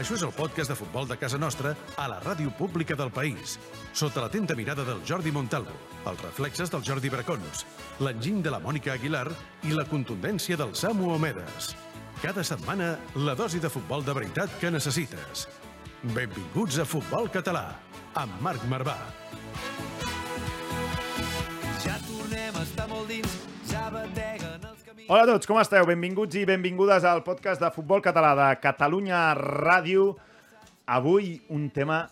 Això és el podcast de futbol de casa nostra a la ràdio pública del país, sota l'atenta mirada del Jordi Montalvo, els reflexes del Jordi Bracons, l'enginy de la Mònica Aguilar i la contundència del Samu Omedes. Cada setmana, la dosi de futbol de veritat que necessites. Benvinguts a Futbol Català, amb Marc Marvà. Hola a tots, com esteu? Benvinguts i benvingudes al podcast de Futbol Català de Catalunya Ràdio. Avui un tema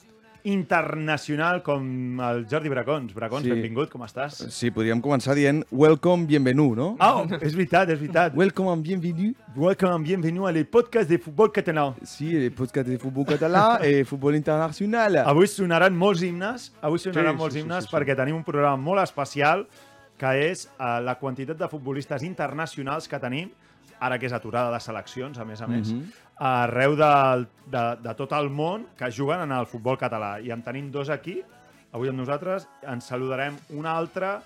internacional com el Jordi Bracons. Bracons, Sí. benvingut, com estàs? Sí, podríem començar dient welcome, bienvenue, no? Oh, és veritat, és veritat. Welcome and bienvenue. Welcome, bienvenue al podcast de Futbol Català. Sí, el podcast de futbol català i futbol internacional. Avui sonaran molts himnes, avui sonaran Sí, molts sí, sí, himnes sí, sí. perquè tenim un programa molt especial que és uh, la quantitat de futbolistes internacionals que tenim, ara que és aturada de seleccions, a més a més, Mhm. arreu de, de, de tot el món que juguen en el futbol català. I en tenim dos aquí, avui amb nosaltres, ens saludarem un altre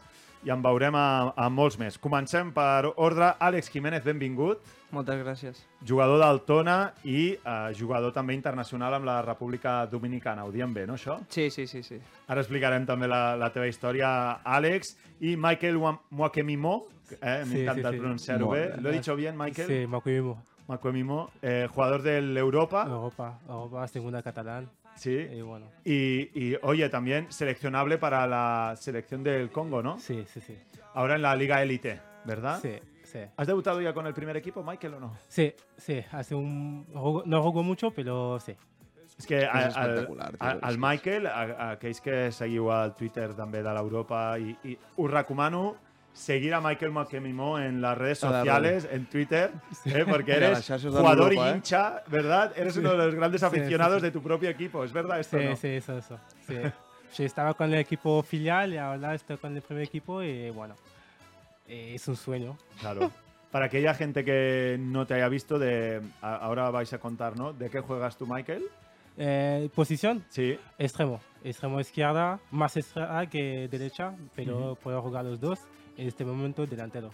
i en veurem a, a molts més. Comencem per ordre. Àlex Jiménez, benvingut Moltes gràcies. jugador del Tona i eh, jugador també internacional amb la República Dominicana. Ho diem bé, no, això? Sí, sí, sí, sí. Ara explicarem també la, la teva història, Àlex. I Michael Wa- Mwakemimo, eh, Sí, m'encanta sí, sí. pronunciar-ho Molt bé. ¿Lo he dicho bien, Michael? Sí, Macuimo, Mwakemimo, eh, jugador del Europa. Europa, Europa, segunda catalán. Sí. Y bueno, Y, y, oye, también seleccionable para la selección del Congo, ¿no? sí, sí, sí. Ahora en la Liga Élite, ¿verdad? Sí, sí. ¿Has debutado ya con el primer equipo, Michael, o no? Sí, sí, hace un... No juego mucho, pero sí. És que És al, al, al que- Michael, a, a aquells que seguiu al Twitter també de l'Europa, i, i us recomano seguir a Michael Makemimo en las redes sociales, en Twitter, eh, porque eres jugador y eh. hincha, ¿verdad? Eres uno de los grandes aficionados de tu propio equipo, ¿es verdad esto Sí, no? sí, eso, eso. Sí. Yo estaba con el equipo filial y ahora estoy con el primer equipo y bueno, eh, es un sueño. Claro. Para aquella gente que no te haya visto, de ahora vais a contar, ¿no? ¿De qué juegas tú, Michael? Eh, posición, Sí. extremo. Extremo izquierda, más izquierda que derecha, pero puedo jugar los dos. En este momento, delantero.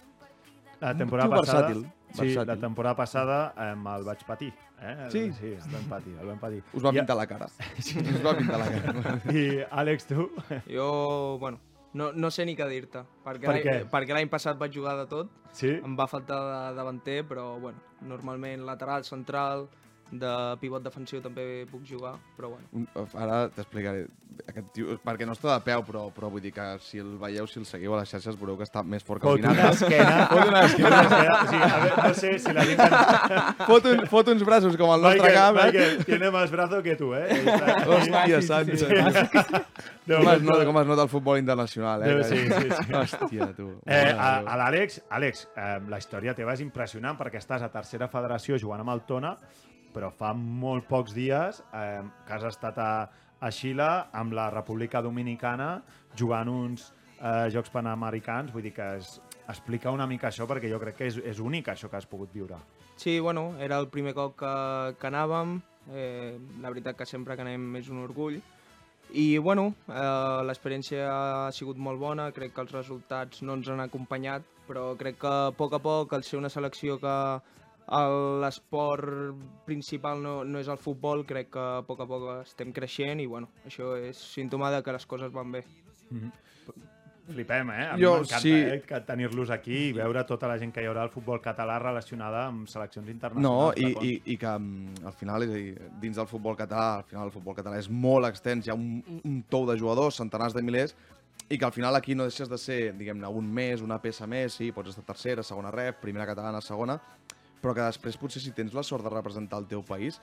La temporada passada... versàtil, Sí, versàtil. la temporada passada em, el vaig patir. Eh? El- Sí? Sí, el vam patir, el vam patir. Us va I- pintar la cara. Us va pintar la cara. I Àlex, tu? Jo, bueno, no, no sé ni què dir-te. Perquè Per? Perquè l'any passat vaig jugar de tot. Sí? Em va faltar de davanter, però bueno, normalment lateral, central, de pivot defensiu també puc jugar, però bueno. Un- Ara t'explicaré. Aquest tio, perquè no està de peu, però, però vull dir que si el veieu, si el seguiu a les xarxes, veureu que està més fort que el Fot una vinagre. esquena. Fot una esquena. O sigui, a veure, no sé si la gent... Fot, un, fot uns braços com el nostre Michael, cap, eh? Michael, tiene más brazo que tu, eh? Hòstia, sí, sant. sí, De Com es, nota, com es nota el futbol internacional, eh? Sí, sí, sí. Hòstia, tu. Eh, a, a l'Àlex, Àlex, eh, la història teva és impressionant perquè estàs a tercera federació jugant amb el Tona, però fa molt pocs dies eh, que has estat a, a Xile amb la República Dominicana jugant uns eh, Jocs Panamericans, vull dir que es, explica una mica això perquè jo crec que és, és únic això que has pogut viure. Sí, bueno, era el primer cop que, que anàvem. Eh, la veritat que sempre que anem és un orgull. I, bueno, eh, l'experiència ha sigut molt bona, crec que els resultats no ens han acompanyat, però crec que a poc a poc, al ser una selecció que l'esport principal no, no és el futbol, crec que a poc a poc estem creixent i, bueno, això és símptoma de que les coses van bé. Flipem, eh? A mi m'encanta sí. eh, tenir-los aquí i veure tota la gent que hi haurà al futbol català relacionada amb seleccions No, internacionals. i, d'acord? i, i que mm, al final, és a dir, dins del futbol català, al final el futbol català és molt extens, hi ha un, un tou de jugadors, centenars de milers, i que al final aquí no deixes de ser, diguem-ne, un més, una peça més, sí, pots estar tercera, segona ref, primera catalana, segona, però que després potser si tens la sort de representar el teu país,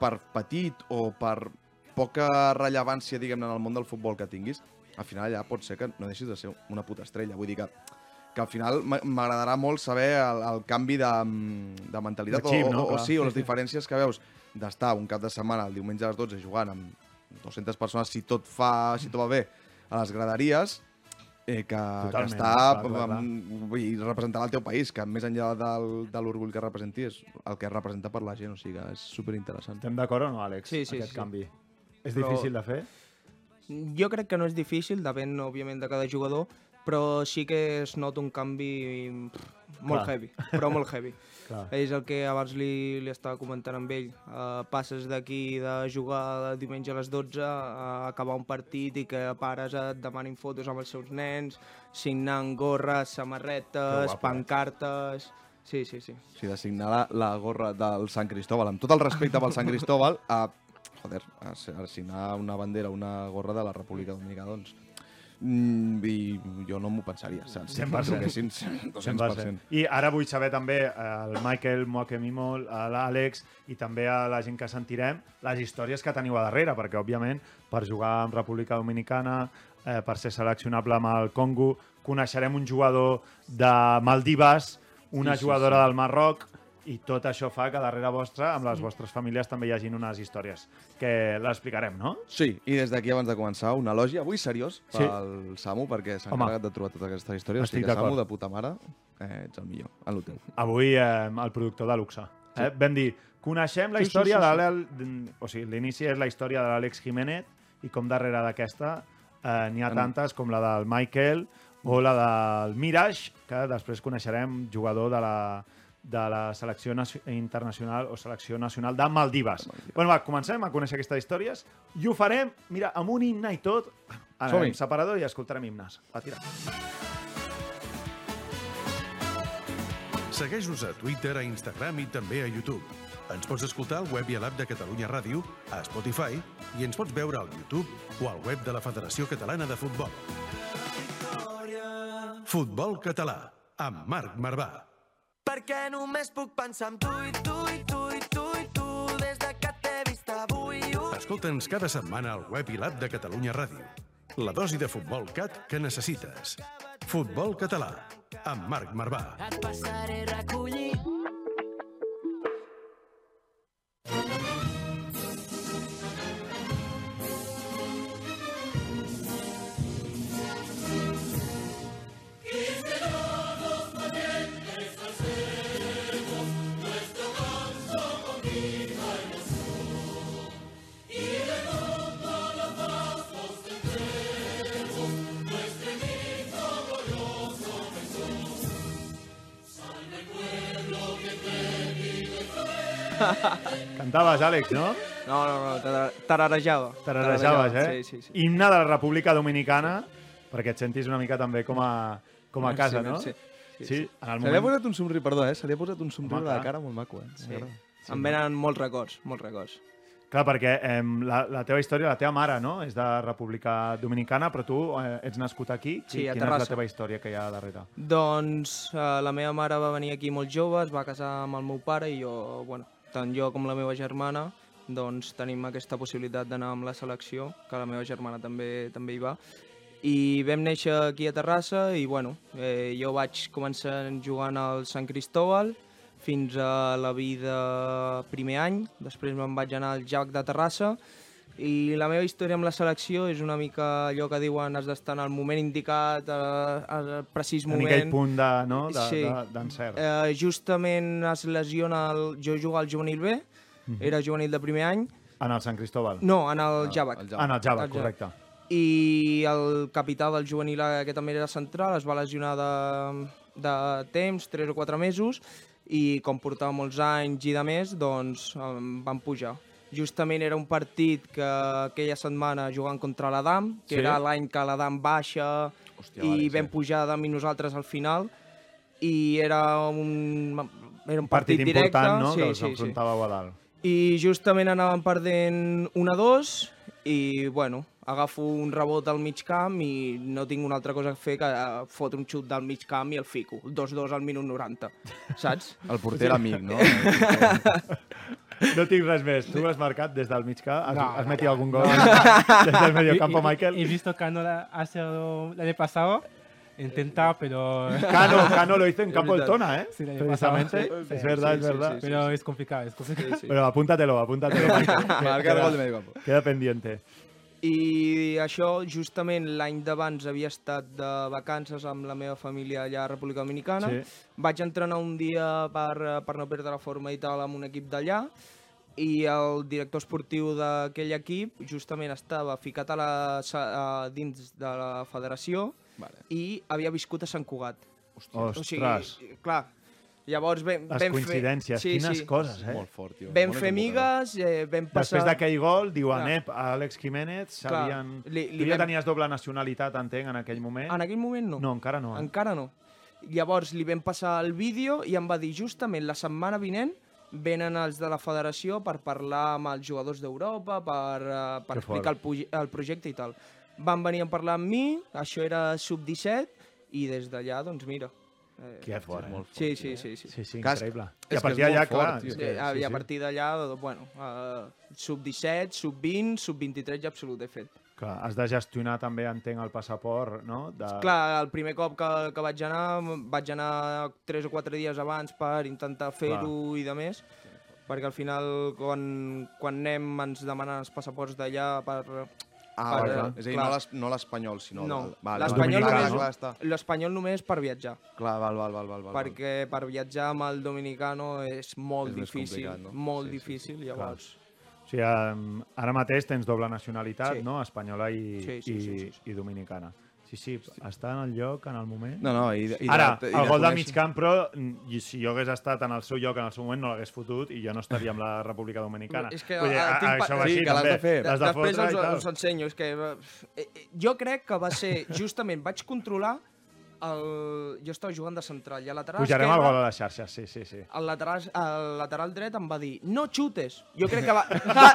per petit o per poca rellevància, diguem-ne, en el món del futbol que tinguis, al final allà pot ser que no deixis de ser una puta estrella. Vull dir que, que al final m'a- m'agradarà molt saber el, el canvi de, mm, de mentalitat De xip, o, no? o, o sí, o les diferències que veus d'estar un cap de setmana el diumenge a les 12 jugant amb 200 persones, si tot fa, si tot va bé, a les graderies, eh, que, que està clar, clar, clar. amb- vull dir, representant el teu país, que més enllà del, de l'orgull que representi és el que representa per la gent, o sigui que és superinteressant. Estem d'acord o no, Àlex? Sí, sí, Aquest sí. canvi. És Però- difícil de fer? Jo crec que no és difícil, depèn, òbviament, de cada jugador, però sí que es nota un canvi pff, molt Clar. heavy, però molt heavy. Clar. És el que abans li, li estava comentant amb ell. Uh, passes d'aquí de jugar el diumenge a les 12 a acabar un partit i que pares et demanin fotos amb els seus nens, signant gorres, samarretes, guapo, eh? pancartes... Sí, sí, sí. O sigui, de signar la, la gorra del Sant Cristóbal, amb tot el respecte pel Sant Cristóbal, a, joder, a, a signar una bandera, una gorra de la República Dominicana, doncs... Mm, I jo no m'ho pensaria, saps? 100%. 200%. 100%. I ara vull saber també el Michael Moakemimo, l'Àlex i també a la gent que sentirem les històries que teniu a darrere, perquè òbviament per jugar amb República Dominicana, eh, per ser seleccionable amb el Congo, coneixerem un jugador de Maldives, una Sí, sí, jugadora sí. del Marroc, i tot això fa que darrere vostra, amb les vostres famílies, també hi hagin unes històries, que l'explicarem, no? Sí, i des d'aquí, abans de començar, un elogi, avui seriós, Sí. pel Samu, perquè s'ha encarregat de trobar tota aquesta història. O Estic sigui que, d'acord. Samu, de puta mare, eh, ets el millor, en l'hotel. Avui eh, el productor de luxe. Eh? Vam dir, coneixem la Sí, sí, història sí, sí. de l'Àlex... O sigui, l'inici és la història de l'Àlex Jiménez i com darrere d'aquesta eh, n'hi ha En- tantes com la del Michael o la del Mirage, que després coneixerem jugador de la, de la selecció nacio- internacional o selecció nacional de Maldives. Bueno, va, comencem a conèixer aquestes històries i ho farem, mira, amb un himne i tot. Anem separador i escoltarem himnes. Va, tira. Segueix-nos a Twitter, a Instagram i també a YouTube. Ens pots escoltar al web i a l'app de Catalunya Ràdio, a Spotify i ens pots veure al YouTube o al web de la Federació Catalana de Futbol. Futbol català, amb Marc Marvà. Perquè només puc pensar en tu i tu i tu i tu i tu des de que t'he vist avui. Escolta'ns cada setmana al web i l'app de Catalunya Ràdio. La dosi de futbol cat que necessites. Futbol català, amb Marc Marvà. Et passaré a Cantaves, Àlex, no? No, no, no, tara- tararejava. Tararejaves, eh? Sí, sí, sí. Himne de la República Dominicana, perquè et sentis una mica també com a, com a Merci, casa, no? merci. Sí, Sí, en el Se li ha moment... posat un somriure, perdó, eh? Se li ha posat un somriure a la cara molt maco, eh? Sí. M'agrada. Em venen molts records, molts records. Clar, perquè eh, la, la teva història, la teva mare, no?, és de República Dominicana, però tu eh, ets nascut aquí. Sí, a Quina és la Terrassa. teva història que hi ha darrere? Doncs eh, la meva mare va venir aquí molt jove, es va casar amb el meu pare i jo, bueno, tant jo com la meva germana, doncs tenim aquesta possibilitat d'anar amb la selecció, que la meva germana també també hi va. I vam néixer aquí a Terrassa i, bueno, eh, jo vaig començar jugant al Sant Cristóbal fins a la vida primer any, després me'n vaig anar al JAC de Terrassa i la meva història amb la selecció és una mica allò que diuen has d'estar en el moment indicat, a- al precís moment. aquell punt de, no, de, Sí. de. Eh, justament es lesiona el... Jo jugava al juvenil B, era juvenil de primer any. En el Sant Cristóbal. No, en el Javac. el En el Java, El Java. correcte. I el capità del juvenil A, que també era central, es va lesionar de, de temps, 3 o 4 mesos, i com portava molts anys i de més, doncs em van pujar. Justament era un partit que aquella setmana jugant contra l'Adam, que Sí? era l'any que l'Adam baixa Hòstia, i vale, vam sí. pujar Adam i nosaltres al final i era un, era un Partit, partit, directe. important, no?, sí, que us sí, sí. enfrontàveu a dalt. I justament anàvem perdent 1-2 i, bueno, agafo un rebot al mig camp i no tinc una altra cosa a fer que eh, fotre un xut del mig camp i el fico. 2-2 al minut 90, saps? El porter amic, no? No tinc res més. Tu has marcat des del mig camp? Has, No, has no, metido algun gol des del medio campo, Michael? He visto que no la- hace el año pasado intenta, pero, Cano, Cano lo hizo en campo del. Tona, ¿eh? Sí, el Precisamente. sí, es verdad, sí, es sí, verdad. sí, pero es complicado, es complicado. Sí, sí. Pero apúntatelo, apúntatelo. Michael. Marca el queda, gol de medio campo. queda pendiente. I això, justament l'any d'abans havia estat de vacances amb la meva família allà a República Dominicana. Sí. Vaig entrenar un dia per, eh, per no perdre la forma i tal amb un equip d'allà i el director esportiu d'aquell equip justament estava ficat a la, a, dins de la federació Vale. i havia viscut a Sant Cugat. Ostres. clar, llavors vam, Les vam coincidències, fer... quines coses, eh? Molt fort, tio. Vam fer amigues, eh, vam passar... Després d'aquell gol, diuen, ep, Àlex Jiménez, sabien... li- li tu ja vam- tenies doble nacionalitat, entenc, en aquell moment? En aquell moment no. No, encara no. eh? Encara no. Llavors li vam passar el vídeo i em va dir justament la setmana vinent venen els de la federació per parlar amb els jugadors d'Europa, per, uh, per Que explicar el, puj- el projecte i tal. Van venir a parlar amb mi, això era sub-17, i des d'allà, doncs mira. Eh, Que fort, eh? sí, sí, sí. sí. Sí, sí, Cas- increïble. I a que partir molt d'allà, fort, clar... tio. és Sí, que, I a sí, partir d'allà, bueno, uh, sub-17, sub-20, sub-23 ja absolut he fet. clar, has de gestionar també, entenc, el passaport, no? De... Clar, el primer cop que, que vaig anar, vaig anar 3 o 4 dies abans per intentar fer-ho i de més, perquè al final quan, quan anem ens demanen els passaports d'allà per... Ah, Per- clar. És a dir, clar. no l'es- no l'espanyol, sinó... No, l'espanyol vale, clar, només- Clar. L'espanyol només per viatjar, Clar, val, val, val, val, val. perquè per viatjar amb el dominicano és molt És difícil, no? molt Sí, sí, difícil, llavors... O sigui, ara mateix tens doble nacionalitat, Sí. no? Espanyola i, Sí, sí, i, sí, sí, sí. i dominicana. Sí, sí, està en el lloc, en el moment. No, no, i, i Ara, i el gol de mig camp, però mm, i si jo hagués estat en el seu lloc en el seu moment no l'hagués fotut i jo no estaria amb la República Dominicana. És que, Vull dir, a- tinc pa- això va Sí, així, que també. de fer. De Després fotre us, us ensenyo. És que, eh, eh, jo crec que va ser, justament, vaig controlar el... Jo estava jugant de central i a lateral Pujarem el esquerre, gol a les xarxes, sí, sí, sí. el lateral, el lateral dret em va dir no xutes. Jo crec que va, va,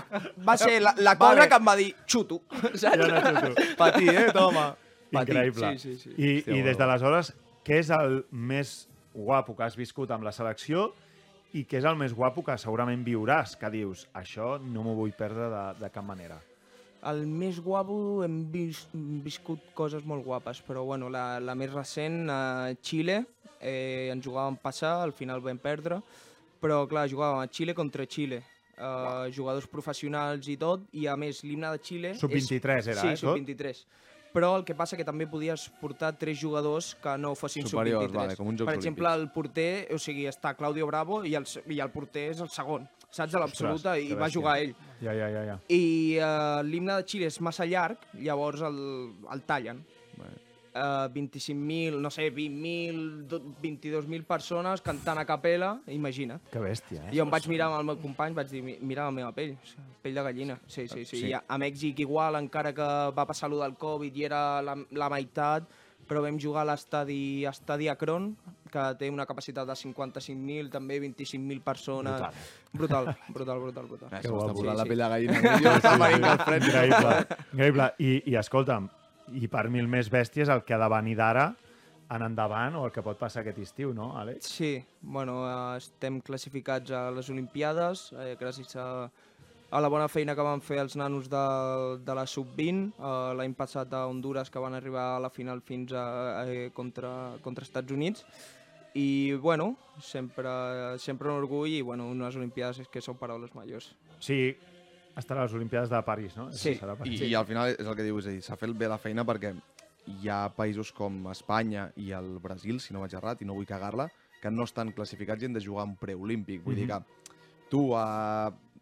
va ser la, la cosa Vale. que em va dir xuto. Saps? Jo no xuto. Patir, eh, toma. Patir. Increïble. Sí, sí, sí. I, Hòstia, I des d'aleshores, què és el més guapo que has viscut amb la selecció i què és el més guapo que segurament viuràs, que dius, això no m'ho vull perdre de, de cap manera. El més guapo hem vis, viscut coses molt guapes, però bueno, la, la més recent, a Xile, eh, ens jugàvem passar, al final vam perdre, però clar, jugàvem a Xile contra Xile, eh, jugadors professionals i tot, i a més l'himne de Xile... Sub-23 és... era, sí, eh, tot? sub-23. Però el que passa que també podies portar tres jugadors que no fossin Superiors, sub-23. vale, com per exemple, el porter, o sigui, està Claudio Bravo i el, i el porter és el segon, saps? A l'absoluta, i va jugar ell. Ja, ja, ja, ja. I uh, l'himne de Xile és massa llarg, llavors el, el tallen. Vale. Uh, 25.000, no sé, 20.000, do- 22.000 persones cantant a capella, imagina't. Que bèstia, eh? Jo em vaig mirar amb el meu company, vaig dir, "Mi- mira la meva pell, pell de gallina. Sí, sí, sí. Sí. I a, a Mèxic igual, encara que va passar allò del Covid i era la, la meitat, però vam jugar a l'estadi estadi Akron, que té una capacitat de 55.000, també 25.000 persones. Brutal, brutal, brutal, brutal. Ah, Que guapo. posant Sí, la pell de gallina. Jo està venint el fred. Increïble. Increïble. I, I escolta'm, i per mi el més bèstia és el que ha de venir d'ara en endavant o el que pot passar aquest estiu, no, Àlex? Sí, bueno, eh, estem classificats a les Olimpiades eh, gràcies a, a la bona feina que van fer els nanos de, de la Sub-20 eh, l'any passat a Honduras que van arribar a la final fins a, eh, contra, contra Estats Units i bueno, sempre, sempre un orgull i bueno, unes Olimpiades és que són paraules majors. Sigui, estarà a les Olimpiades de París, no? Sí. Serà a I, París. I al final és el que dius, s'ha fet bé la feina perquè hi ha països com Espanya i el Brasil, si no vaig errat, i no vull cagar-la, que no estan classificats i han de jugar un preolímpic. Vull dir que tu a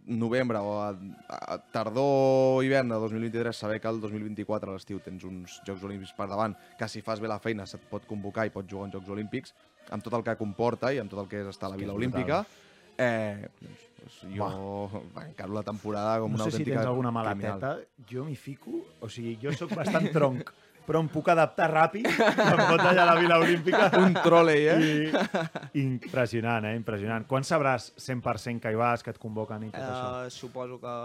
novembre o a, a tardor hivern de 2023 saber que el 2024 a l'estiu tens uns Jocs Olímpics per davant, que si fas bé la feina se't pot convocar i pots jugar uns Jocs Olímpics, amb tot el que comporta i amb tot el que és estar a la Vila és Olímpica, eh, doncs, doncs jo encaro la temporada com no una sé si autèntica tens alguna criminal. maleteta, jo m'hi fico, o sigui, jo sóc bastant tronc, però em puc adaptar ràpid, em pot allà a la Vila Olímpica. Un trolei, eh? I, impressionant, eh? Impressionant. Quan sabràs 100% que hi vas, que et convoquen i tot això? Eh, suposo que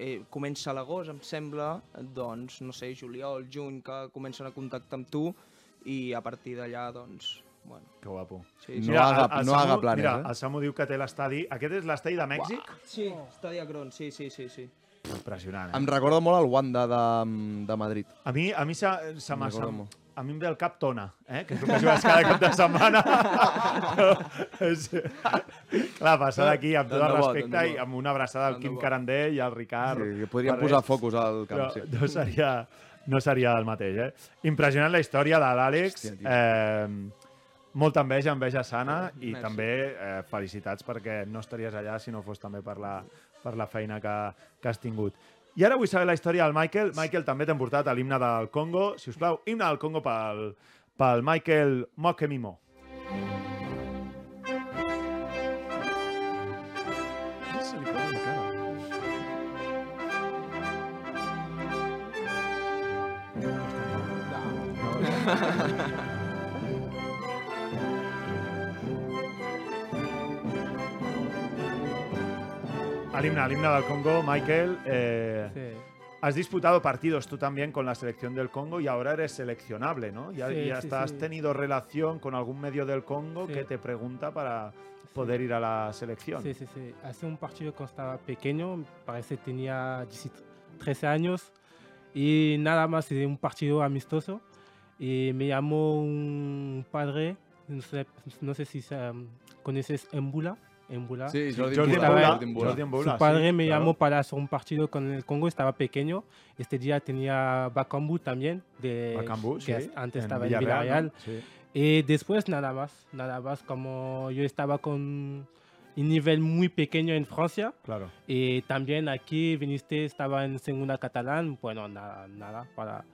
eh, comença a l'agost, em sembla, doncs, no sé, juliol, juny, que comencen a contactar amb tu i a partir d'allà, doncs, Bueno, Que guapo. sí, No haga- el no haga Samu- planes, mira, eh? el Samu diu que té l'estadi... Aquest és l'estadi de Mèxic? Sí, Stadi Akron, sí, sí, sí, sí. Impressionant, eh? Em recorda molt el Wanda de, de Madrid. A mi, a mi se, se m'ha... A mi em ve el cap Tona, eh? que és el que jugues cada cap de setmana. és... Clar, passar d'aquí amb tot el respecte i amb una abraçada al Quim bo. Carandell i al Ricard. Sí, que podríem posar focus al Però camp, sí. no seria, no seria el mateix, eh? Impressionant la història de l'Àlex. Eh, molta enveja, enveja sana i Merci. també eh, felicitats perquè no estaries allà si no fos també per la, per la feina que, que has tingut. I ara vull saber la història del Michael. Michael, també t'hem portat a l'himne del Congo. Si us plau, himne del Congo pel, pel Michael Mokemimo. Se li posa Al himne, al del Congo, Michael, eh, Sí. has disputado partidos tú también con la selección del Congo y ahora eres seleccionable, ¿no? Ya, Sí, y hasta sí, has tenido relación con algún medio del Congo que te pregunta para poder ir a la selección. Sí, sí, sí. Hace un partido cuando estaba pequeño, parece que tenía 13 años y nada más, es un partido amistoso. Y me llamó un padre, no sé, no sé si um, conoces Embula. Embula. Sí, Jordi, Jordi Embula, Embula, Jordi Su padre sí, me claro. llamó para hacer un partido con el Congo, estaba pequeño. Este día tenía Bakambu también, de, que sí, antes en estaba en Villarreal, Villarreal. ¿no? Sí. Y después nada más, nada más, como yo estaba con un nivel muy pequeño en Francia Claro. y también aquí viniste, estaba en segunda catalán, bueno, nada, nada, para...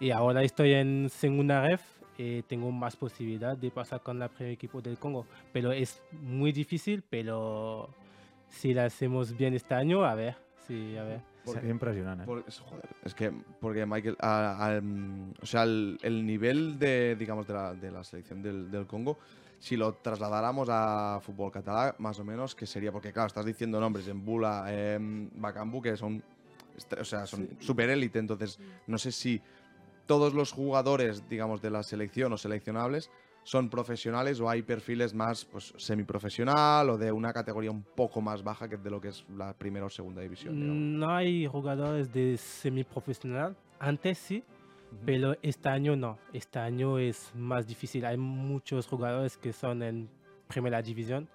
Y ahora estoy en segunda ref y tengo más posibilidad de pasar con el primer equipo del Congo, pero es muy difícil, pero si lo hacemos bien este año, a ver, sí, a ver. Sería impresionante. ¿eh? Es- joder, es que, porque Michael, a- a- o sea, el, el nivel de, digamos, de la, de la selección del, del Congo, si lo trasladáramos a fútbol catalán, más o menos, que sería, porque claro, estás diciendo nombres en Bula, en Bakambu, que son, o sea, son super élite, entonces no sé si todos los jugadores, digamos, de la selección o seleccionables son profesionales o hay perfiles más pues, semiprofesional o de una categoría un poco más baja que de lo que es la primera o segunda división. digamos. No hay jugadores de semiprofesional, antes sí, pero este año no. Este año es más difícil. Hay muchos jugadores que son en primera división,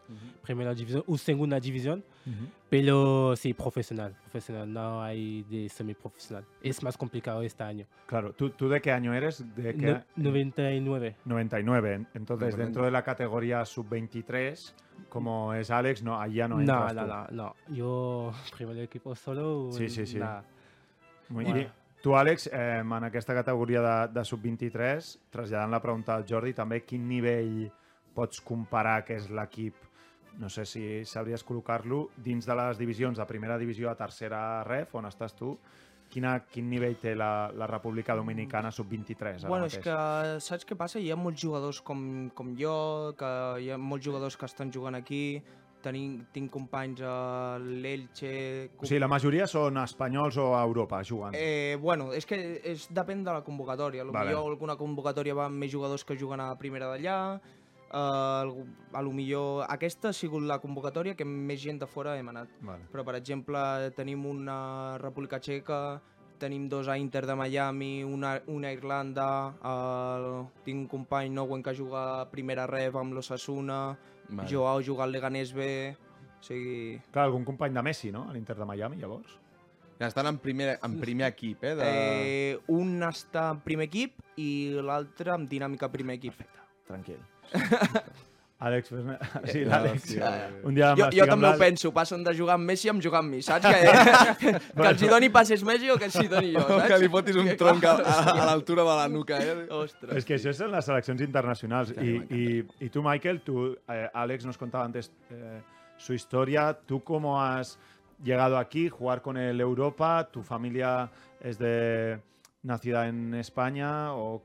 primera división o segunda división, pero sí, profesional, profesional. No hay de semiprofesional. Es más complicado este año. Claro. ¿Tú, tú de qué año eres? ¿De qué? No- 99. 99. Entonces, dentro de la categoría sub-23, como es Alex, no, ya no No, entras no, tú. no, no. Yo, primer equipo solo. Sí, sí, sí. nada. Muy Bueno. bé. Tu, Àlex, eh, en aquesta categoria de, de sub-23, traslladant la pregunta al Jordi, també quin nivell pots comparar que és l'equip, no sé si sabries col·locar-lo, dins de les divisions de primera divisió a tercera ref, on estàs tu, quina, quin nivell té la, la República Dominicana sub-23 ara Bueno, mateix? és que saps què passa? Hi ha molts jugadors com, com jo, que hi ha molts jugadors que estan jugant aquí, Tenim, tinc companys a l'Elche... O sigui, la majoria són espanyols o a Europa jugant. Eh, bueno, és que és, depèn de la convocatòria. Lo Vale. alguna convocatòria va amb més jugadors que juguen a primera d'allà, algú- a lo millor... Aquesta ha sigut la convocatòria que més gent de fora hem anat. Vale. Però, per exemple, tenim una República Txeca, tenim dos a Inter de Miami, una, una a Irlanda, el, tinc un company Nowen que juga a primera rev amb l'Osasuna, Vale. Joao juga al Leganés B, o sigui... Clar, algun company de Messi, no?, a l'Inter de Miami, llavors. Ja estan en primer, en primer equip, eh? De... Eh, un està en primer equip i l'altre en dinàmica primer equip. Tranquil. Àlex, fes-ne... Sí, Ja, l'Àlex. hòstia. Un dia Jo, jo amb també ho penso, passen de jugar amb Messi amb jugar amb mi, saps? Que, que els hi doni passes Messi o que els hi doni jo, saps? que li fotis un Que tronc a, a, a l'altura de la nuca, eh? Ostres. Es que las selecciones internacionales. Hostia, y, me y, y tú, Michael, tú, eh, Alex nos contaba antes eh, su historia. ¿Tú cómo has llegado aquí, jugar con el Europa? ¿Tu familia es de nacida en España? ¿O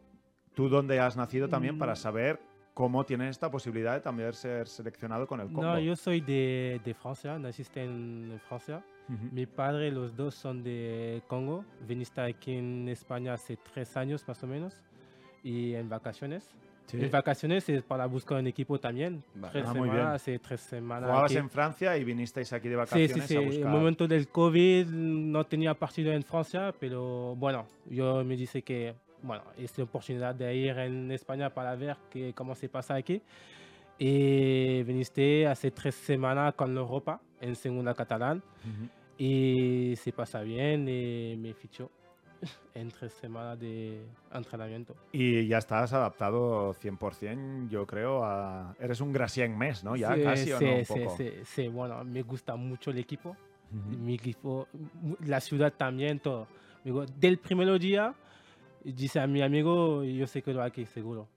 tú dónde has nacido también para Mm. saber cómo tienes esta posibilidad de también ser seleccionado con el Congo? No, yo soy de, de Francia, naciste en Francia. Ujú. Mi padre, los dos son de Congo. Viniste aquí en España hace tres años más o menos y en vacaciones. Sí. Mis vacaciones es para buscar un equipo también. Vale. Tres Ah, muy semanas, bien. hace tres semanas. Jugabas aquí. en Francia y vinisteis aquí de Sí, vacaciones sí, sí. a En buscar. el momento del COVID no tenía partido en Francia, pero bueno, yo me dice que bueno, es la oportunidad de ir en España para ver que, cómo se pasa aquí. Y viniste hace tres semanas con Europa en segunda catalán Ujú. y se pasa bien y me fichó en tres semanas de entrenamiento. Y ya estás adaptado 100%, yo creo, a... Eres un Gracián mes, ¿no? Ya Sí, casi o sí, no, un sí, poco. sí, sí, bueno, me gusta mucho el equipo. Ujú. mi equipo, la ciudad también, todo. Del primer día, dice a mi amigo, yo sé que lo aquí, seguro.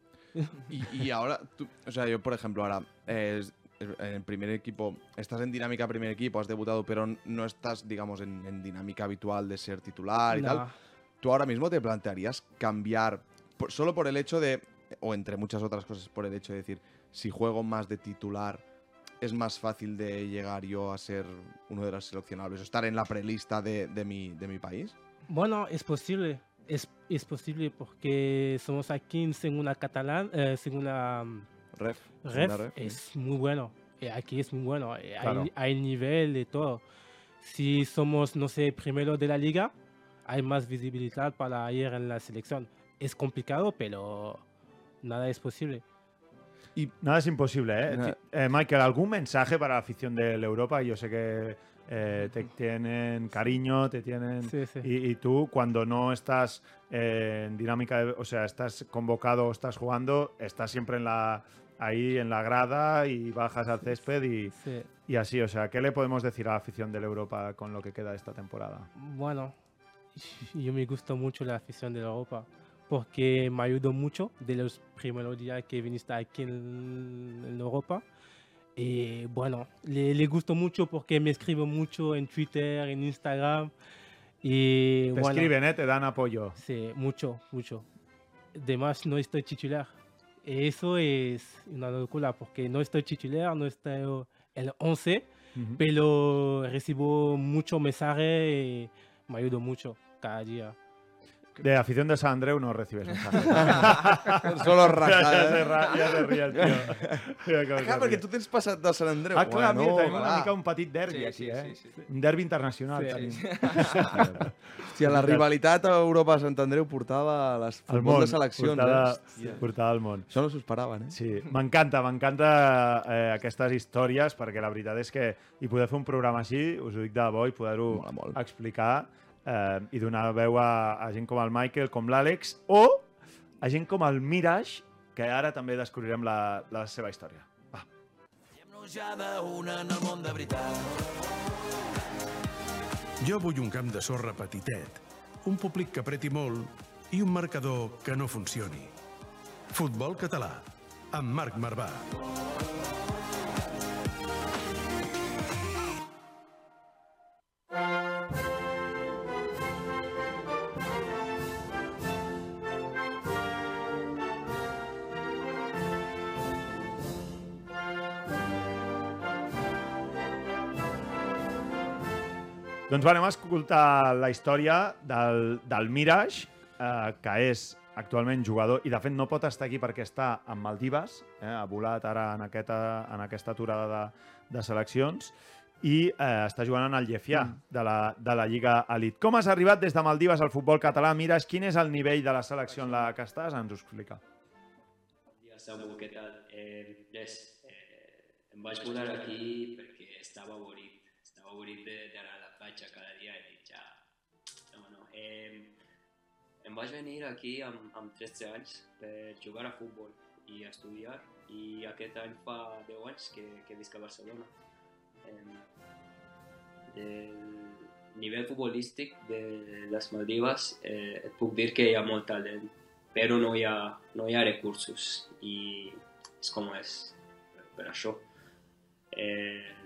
Y, y ahora, tú- o sea, yo por ejemplo, ahora eh, es- en primer equipo, estás en dinámica primer equipo, has debutado, pero no estás, digamos, en, en dinámica habitual de ser titular y tal. ¿Tú ahora mismo te plantearías cambiar, por- solo por el hecho de, o entre muchas otras cosas, por el hecho de decir, si juego más de titular, es más fácil de llegar yo a ser uno de los seleccionables, o estar en la prelista de, de mi, de mi país? Bueno, es posible, es, es posible porque somos aquí en segunda catalán, eh, segunda mm, Ref. ref, ref, sí. es muy bueno. eh, aquí es muy bueno, eh, Claro. hay, hay nivel de todo. Si somos, no sé, primero de la liga, hay más visibilidad para ir en la selección. Es complicado, pero nada es posible. Nada es imposible, ¿eh? Ti- eh, Michael, ¿algún mensaje para la afición de la Europa? Yo sé que eh, te tienen cariño, te tienen... Sí, sí. Y, y tú, cuando no estás eh, en dinámica, de- o sea, estás convocado o estás jugando, estás siempre en la, ahí en la grada y bajas al césped y, Sí. y así. O sea, ¿qué le podemos decir a la afición de la Europa con lo que queda de esta temporada? Bueno, yo me gusta mucho la afición de la Europa porque me ayudó mucho de los primeros días que viniste aquí en, en Europa. Y bueno, le, le gustó mucho porque me escribe mucho en Twitter, en Instagram. Y Te bueno, escriben, ¿eh? Te dan apoyo. Sí, mucho, mucho. Además, no estoy titular. Eso es una locura porque no estoy titular, no estoy el 11, Ujú. pero recibo mucho mensaje y me ayuda mucho cada día. De afición de San Andreu no recibes mensajes. Solo ja, ja, rajada. se eh? ra, ja se ria el tio. Mira com Ah, clar, perquè tu tens passat de Sant Andreu. Ah, clar, mira, Bueno, tenim una mica un petit derbi Sí, aquí, sí, eh? sí, sí. Un derbi internacional Sí. tenim. Hòstia, la rivalitat a Europa-Sant Andreu portava les futbol món, de seleccions. portada, eh? Portada al món. Això no s'ho esperaven, eh? Sí, m'encanta, m'encanta eh, aquestes històries perquè la veritat és que i poder fer un programa així, us ho dic de debò, i poder-ho Mola molt. Eh, i donar veu a, a gent com el Michael, com l'Àlex, o a gent com el Mirage, que ara també descobrirem la, la seva història. Va. Fem-nos ja d'una en el món de veritat. Jo vull un camp de sorra petitet, un públic que apreti molt i un marcador que no funcioni. Futbol català, amb Marc Marvà. Doncs va, anem a escoltar la història del, del Mirage, eh, que és actualment jugador, i de fet no pot estar aquí perquè està en Maldives, eh, ha volat ara en aquesta, en aquesta aturada de, de seleccions, i eh, està jugant en el Llefià de, la, de la Lliga Elite. Com has arribat des de Maldives al futbol català? Mirage, quin és el nivell de la selecció en la que estàs? Ens ho explica. dia Samu, què tal? Eh, res, eh, em vaig mudar aquí perquè estava avorrit. Estava avorrit de- d'anar a la platja cada dia i dic, ja... No, no. Eh, em vaig venir aquí amb, amb 13 anys per jugar a futbol i a estudiar i aquest any fa 10 anys que, que visc a Barcelona. Eh, del nivell futbolístic de les Maldives eh, et puc dir que hi ha molt talent, però no hi ha, no hi ha recursos i és com és per això. Eh,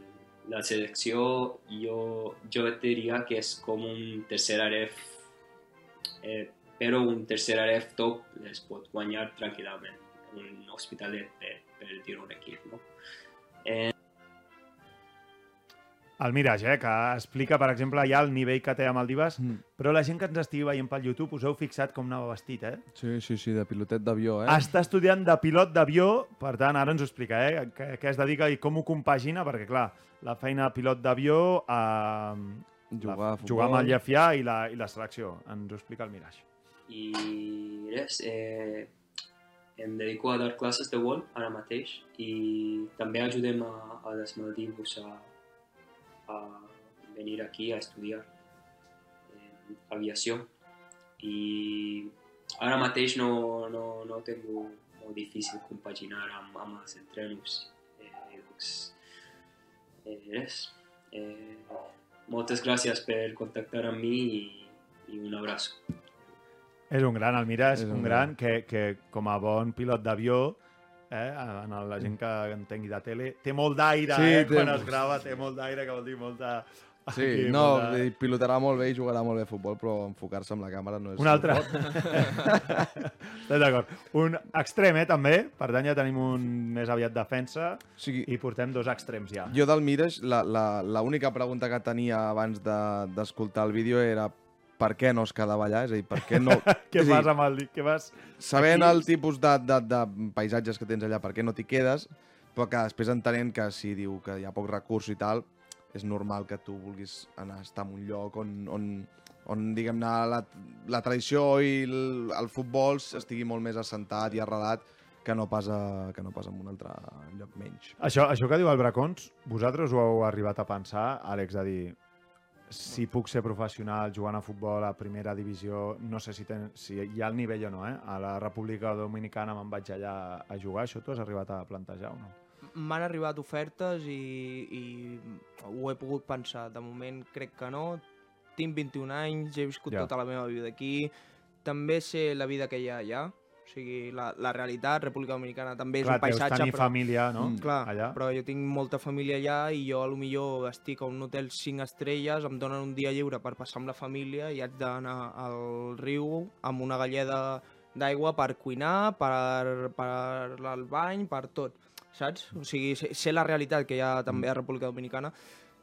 la selecció jo, jo et diria que és com un tercer aref, eh, però un tercer aref top es pot guanyar tranquil·lament en un hospitalet per, per dir un equip. No? El Mirage, eh, que explica, per exemple, ja el nivell que té a Maldives, mm. però la gent que ens estigui veient pel YouTube us heu fixat com anava vestit, eh? Sí, sí, sí, de pilotet d'avió, eh? Està estudiant de pilot d'avió, per tant, ara ens ho explica, eh? Què, què es dedica i com ho compagina, perquè, clar, la feina de pilot d'avió, eh, Jugar la, a futbol. jugar amb el Llefià i la, i la selecció. Ens ho explica el Mirage. I res, eh, em dedico a dar classes de vol ara mateix i també ajudem a, a les Maldives a, a venir aquí a estudiar eh, aviació i ara mateix no, no, no ho tinc molt difícil compaginar amb, amb els entrenos. Eh, doncs, eh, res. Eh, moltes gràcies per contactar amb mi i, i un abraç. És un gran, el Mirage, És un un gran, que, que com a bon pilot d'avió, eh, en la gent que entengui de tele, té molt d'aire, Sí, eh, té- quan es grava, té molt d'aire, que vol dir molta... Sí, aquí, no, molta- i pilotarà molt bé i jugarà molt bé a futbol, però enfocar-se amb la càmera no és... Un altre. Estic d'acord. Un extrem, eh, també. Per tant, ja tenim un més aviat defensa O sigui, i portem dos extrems ja. jo del la- l'única pregunta que tenia abans de- d'escoltar el vídeo era per què no es quedava allà? És a dir, per què no... Què dir, fas amb el... Què vas... Sabent aquí? el tipus de, de, de paisatges que tens allà, per què no t'hi quedes? Però que després entenent que si diu que hi ha poc recurs i tal, és normal que tu vulguis anar a estar en un lloc on, on, on diguem-ne, la, la tradició i el, el futbol estigui molt més assentat i arrelat que no pas, a, que no pas en un altre lloc menys. Això, això que diu el Bracons, vosaltres ho heu arribat a pensar, Àlex, a dir si puc ser professional jugant a futbol a primera divisió, no sé si, ten, si hi ha el nivell o no, eh? A la República Dominicana me'n vaig allà a jugar, això t'ho has arribat a plantejar o no? M'han arribat ofertes i, i ho he pogut pensar. De moment crec que no. Tinc 21 anys, he viscut Ja. tota la meva vida aquí. També sé la vida que hi ha allà. O sigui, la, la realitat, República Dominicana també és Clar, un paisatge, tenir però... família, no? Mm, Clar, allà. però jo tinc molta família allà i jo a lo millor estic a un hotel 5 estrelles, em donen un dia lliure per passar amb la família i haig d'anar al riu amb una galleda d'aigua per cuinar, per, per al bany, per tot, saps? O sigui, sé, sé la realitat que hi ha també a República Dominicana.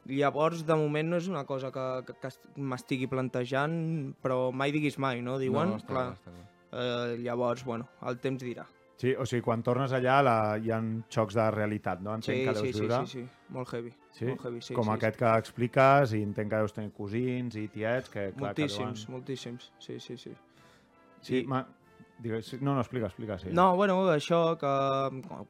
Llavors, de moment no és una cosa que, que, que est- m'estigui plantejant, però mai diguis mai, no? Diuen, no, està clar. clar, està clar. Eh, llavors, bueno, el temps dirà. Sí, o sigui, quan tornes allà la, hi ha xocs de realitat, no? Entenc Sí, que sí, deus sí, viure. sí, sí, molt heavy. Sí? Molt heavy, sí, Com sí, aquest que expliques i entenc que deus tenir cosins i tiets que, clar, moltíssims, que moltíssims, sí, sí, sí. Sí, ma... Digues, sí, no, no, explica, explica, sí. No, bueno, això, que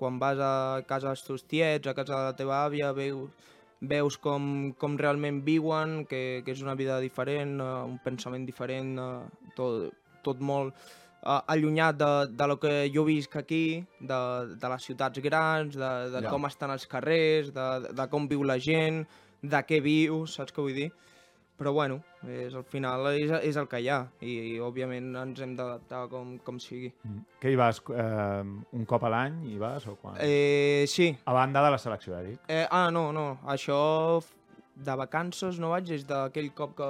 quan vas a casa dels teus tiets, a casa de la teva àvia, veus, veus com, com realment viuen, que, que és una vida diferent, eh, un pensament diferent, eh, tot, tot molt eh, allunyat de, de lo que jo visc aquí, de, de les ciutats grans, de, de Ja. com estan els carrers, de, de com viu la gent, de què viu, saps què vull dir? Però bueno, és, al final és, és el que hi ha i, i òbviament ens hem d'adaptar com, com sigui. Mm. Que hi vas eh, un cop a l'any, hi vas o quan? Eh, sí. A banda de la selecció, eh, dic. Eh, ah, no, no. Això de vacances no vaig des d'aquell cop que,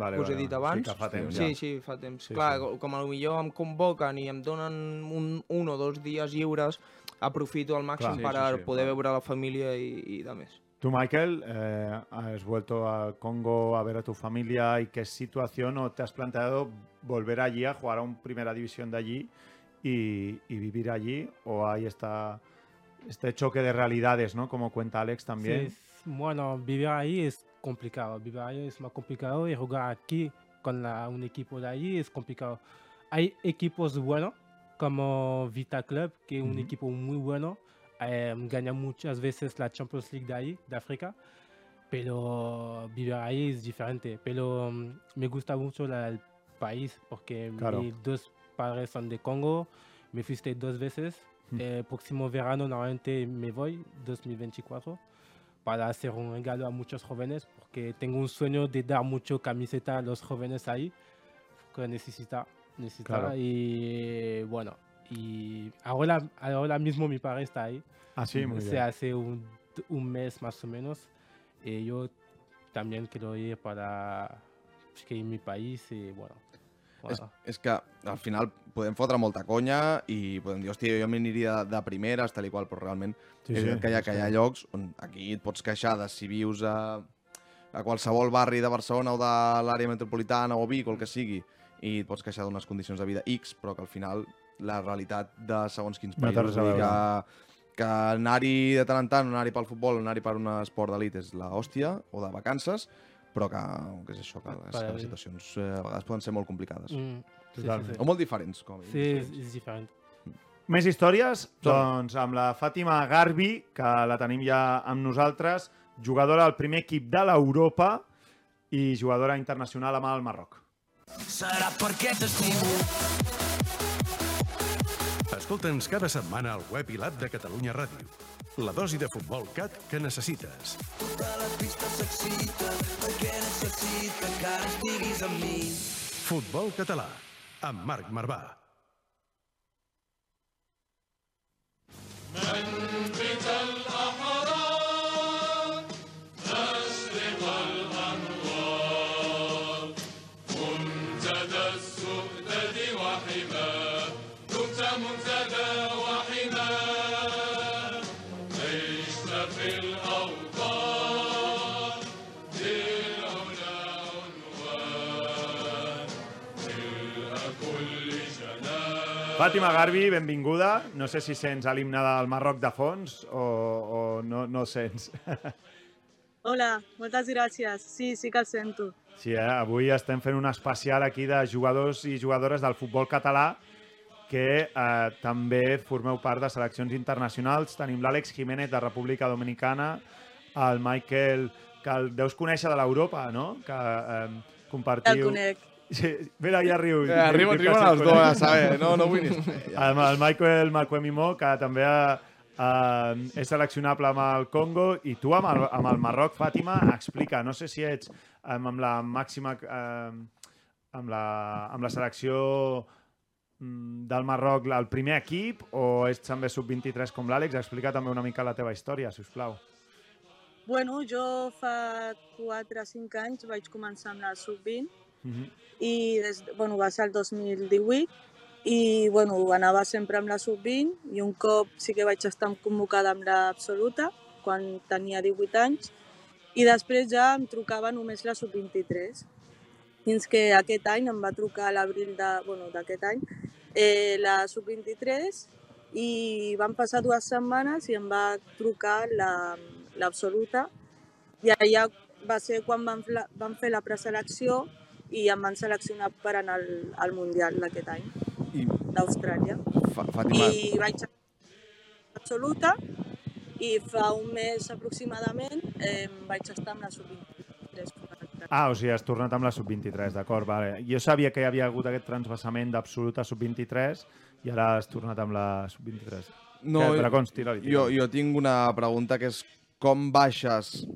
Vale, que us he dit abans. Sí, que fa temps, sí, ja. sí, fa temps. Sí, Clar, sí. com a millor em convoquen i em donen un, un o dos dies lliures, aprofito al màxim Clar. Sí, per sí, sí, poder clar. veure la família i, i de més. Tú, Michael, eh, has vuelto al Congo a ver a tu familia y qué situación o te has planteado volver allí a jugar a un primera división de allí y, y vivir allí o hay esta, este choque de realidades, ¿no? Como cuenta Alex también. Sí, bueno, vivir ahí es complicado? Vivir ahí es más complicado y jugar aquí con la- un equipo de ahí es complicado? Hay equipos buenos, como Vita Club, que es un Ujú. equipo muy bueno. eh, gana muchas veces la Champions League de ahí, de África. Pero vivir ahí es diferente. Pero mm, me gusta mucho la- el país porque Claro. mis dos padres son de Congo. Me fuiste dos veces. Mm. El próximo verano normalmente me voy, 2024, para hacer un regalo a muchos jóvenes porque tengo un sueño de dar mucho camiseta a los jóvenes ahí que necesita, necesita Claro. y bueno, y ahora, ahora mismo mi padre está ahí. Ah, sí, muy Se bien. hace un, un mes más o menos y yo también quiero ir para pues, que en mi país y bueno. És, és que al final podem fotre molta conya i podem dir, hòstia, jo m'aniria de, de primeres, tal i qual, però realment Sí, és sí, que hi ha, que hi ha llocs on aquí et pots queixar de si vius a, a qualsevol barri de Barcelona o de l'àrea metropolitana o Vic o el que sigui i et pots queixar d'unes condicions de vida X, però que al final la realitat de segons quins No països veure. que, que anar-hi de tant en tant, anar-hi pel futbol, anar-hi per un esport d'elit és la hòstia, o de vacances, però que, que és això, que les, que les situacions eh, a vegades poden ser molt complicades. Mm, sí, Totalment. sí, O molt diferents, com sí. Sí, és, és diferent. Més històries? Som. Doncs amb la Fàtima Garbi, que la tenim ja amb nosaltres, jugadora del primer equip de l'Europa i jugadora internacional amb el Marroc. Serà perquè t'estimo. Escolta'ns cada setmana al web i l'app de Catalunya Ràdio. La dosi de futbol cat que necessites. Tota la pista s'excita perquè necessita que ara estiguis amb mi. Futbol català, amb Marc Marvà. Fàtima Garbi, benvinguda. No sé si sents l'himne del Marroc de fons o, o no, no sents. Hola, moltes gràcies. Sí, sí que el sento. Sí, eh? avui estem fent un especial aquí de jugadors i jugadores del futbol català que eh, també formeu part de seleccions internacionals. Tenim l'Àlex Jiménez de República Dominicana, el Michael, que el deus conèixer de l'Europa, no? Que eh, compartiu... El conec. Sí, mira, ja riu. Eh, arriben, arriben sí el els dos, a saber, no, no vull ni saber. Ja. El, el Michael Macuemimó, que també eh, és seleccionable amb el Congo, i tu amb el, amb el Marroc, Fàtima, explica, no sé si ets eh, amb la màxima... Eh, amb, la, amb la selecció mm, del Marroc el primer equip o ets també sub-23 com l'Àlex? Explica també una mica la teva història, si us plau. Bueno, jo fa 4 o 5 anys vaig començar amb la sub-20 Mm -hmm. i des, bueno, va ser el 2018 i bueno, anava sempre amb la sub-20 i un cop sí que vaig estar convocada amb l'absoluta quan tenia 18 anys i després ja em trucava només la sub-23 fins que aquest any em va trucar a l'abril d'aquest bueno, any eh, la sub-23 i van passar dues setmanes i em va trucar la- l'absoluta i allà va ser quan van, la- van fer la preselecció i em van seleccionar per anar al, al Mundial d'aquest any, I, d'Austràlia. Fàtima, I vaig absoluta i fa un mes aproximadament eh, vaig estar amb la sub-23. Ah, o sigui, has tornat amb la sub-23, d'acord, vale. Jo sabia que hi havia hagut aquest transvasament d'absoluta sub-23 i ara has tornat amb la sub-23. no, Dragons, tira-li. jo, jo tinc una pregunta que és com baixes,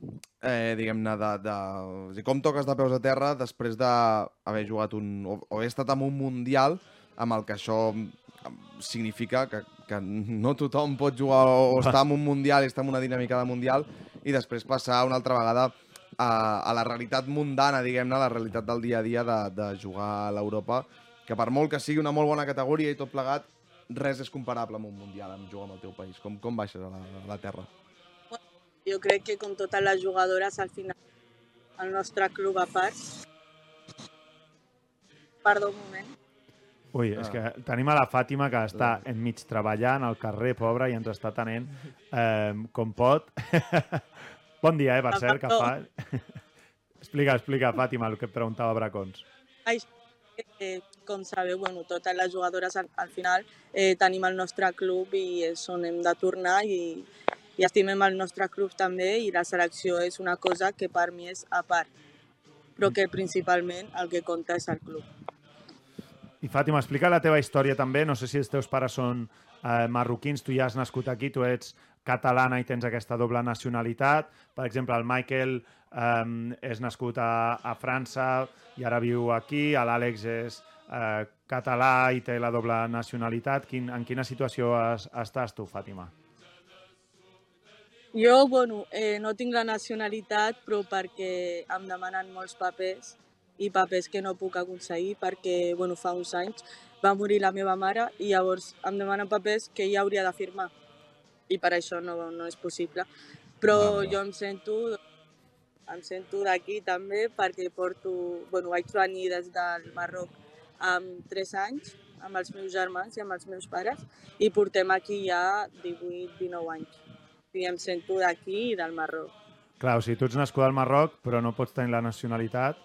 eh, diguem-ne, de, de... O sigui, com toques de peus a terra després d'haver jugat un... o, o haver estat en un Mundial amb el que això significa que, que no tothom pot jugar o estar en un Mundial i estar en una dinàmica de Mundial i després passar una altra vegada a, a la realitat mundana, diguem-ne, la realitat del dia a dia de, de jugar a l'Europa, que per molt que sigui una molt bona categoria i tot plegat, res és comparable amb un Mundial, amb jugar amb el teu país. Com, com baixes a la, a la terra? Jo crec que com totes les jugadores al final el nostre club a part. Perdó un moment. Ui, és que tenim a la Fàtima que està enmig treballant al carrer, pobra, i ens està tenent eh, com pot. bon dia, eh, per cert, que fa... explica, explica, Fàtima, el que et preguntava Bracons. Això, eh, com sabeu, bueno, totes les jugadores al, al final eh, tenim el nostre club i és on hem de tornar i, i estimem el nostre club també i la selecció és una cosa que per mi és a part, però que principalment el que compta és el club. I Fàtima, explica la teva història també. No sé si els teus pares són eh, marroquins, tu ja has nascut aquí, tu ets catalana i tens aquesta doble nacionalitat. Per exemple, el Michael eh, és nascut a, a França i ara viu aquí. L'Àlex és eh, català i té la doble nacionalitat. Quin, en quina situació es, estàs tu, Fàtima? Jo, bueno, eh, no tinc la nacionalitat, però perquè em demanen molts papers i papers que no puc aconseguir perquè, bueno, fa uns anys va morir la meva mare i llavors em demanen papers que ja hauria de firmar i per això no, no és possible. Però val. jo em sento em sento d'aquí també perquè porto... Bueno, vaig venir des del Marroc amb 3 anys, amb els meus germans i amb els meus pares, i portem aquí ja 18-19 anys. I em sento d'aquí i del Marroc. Clar, o sigui, tu ets nascuda al Marroc, però no pots tenir la nacionalitat.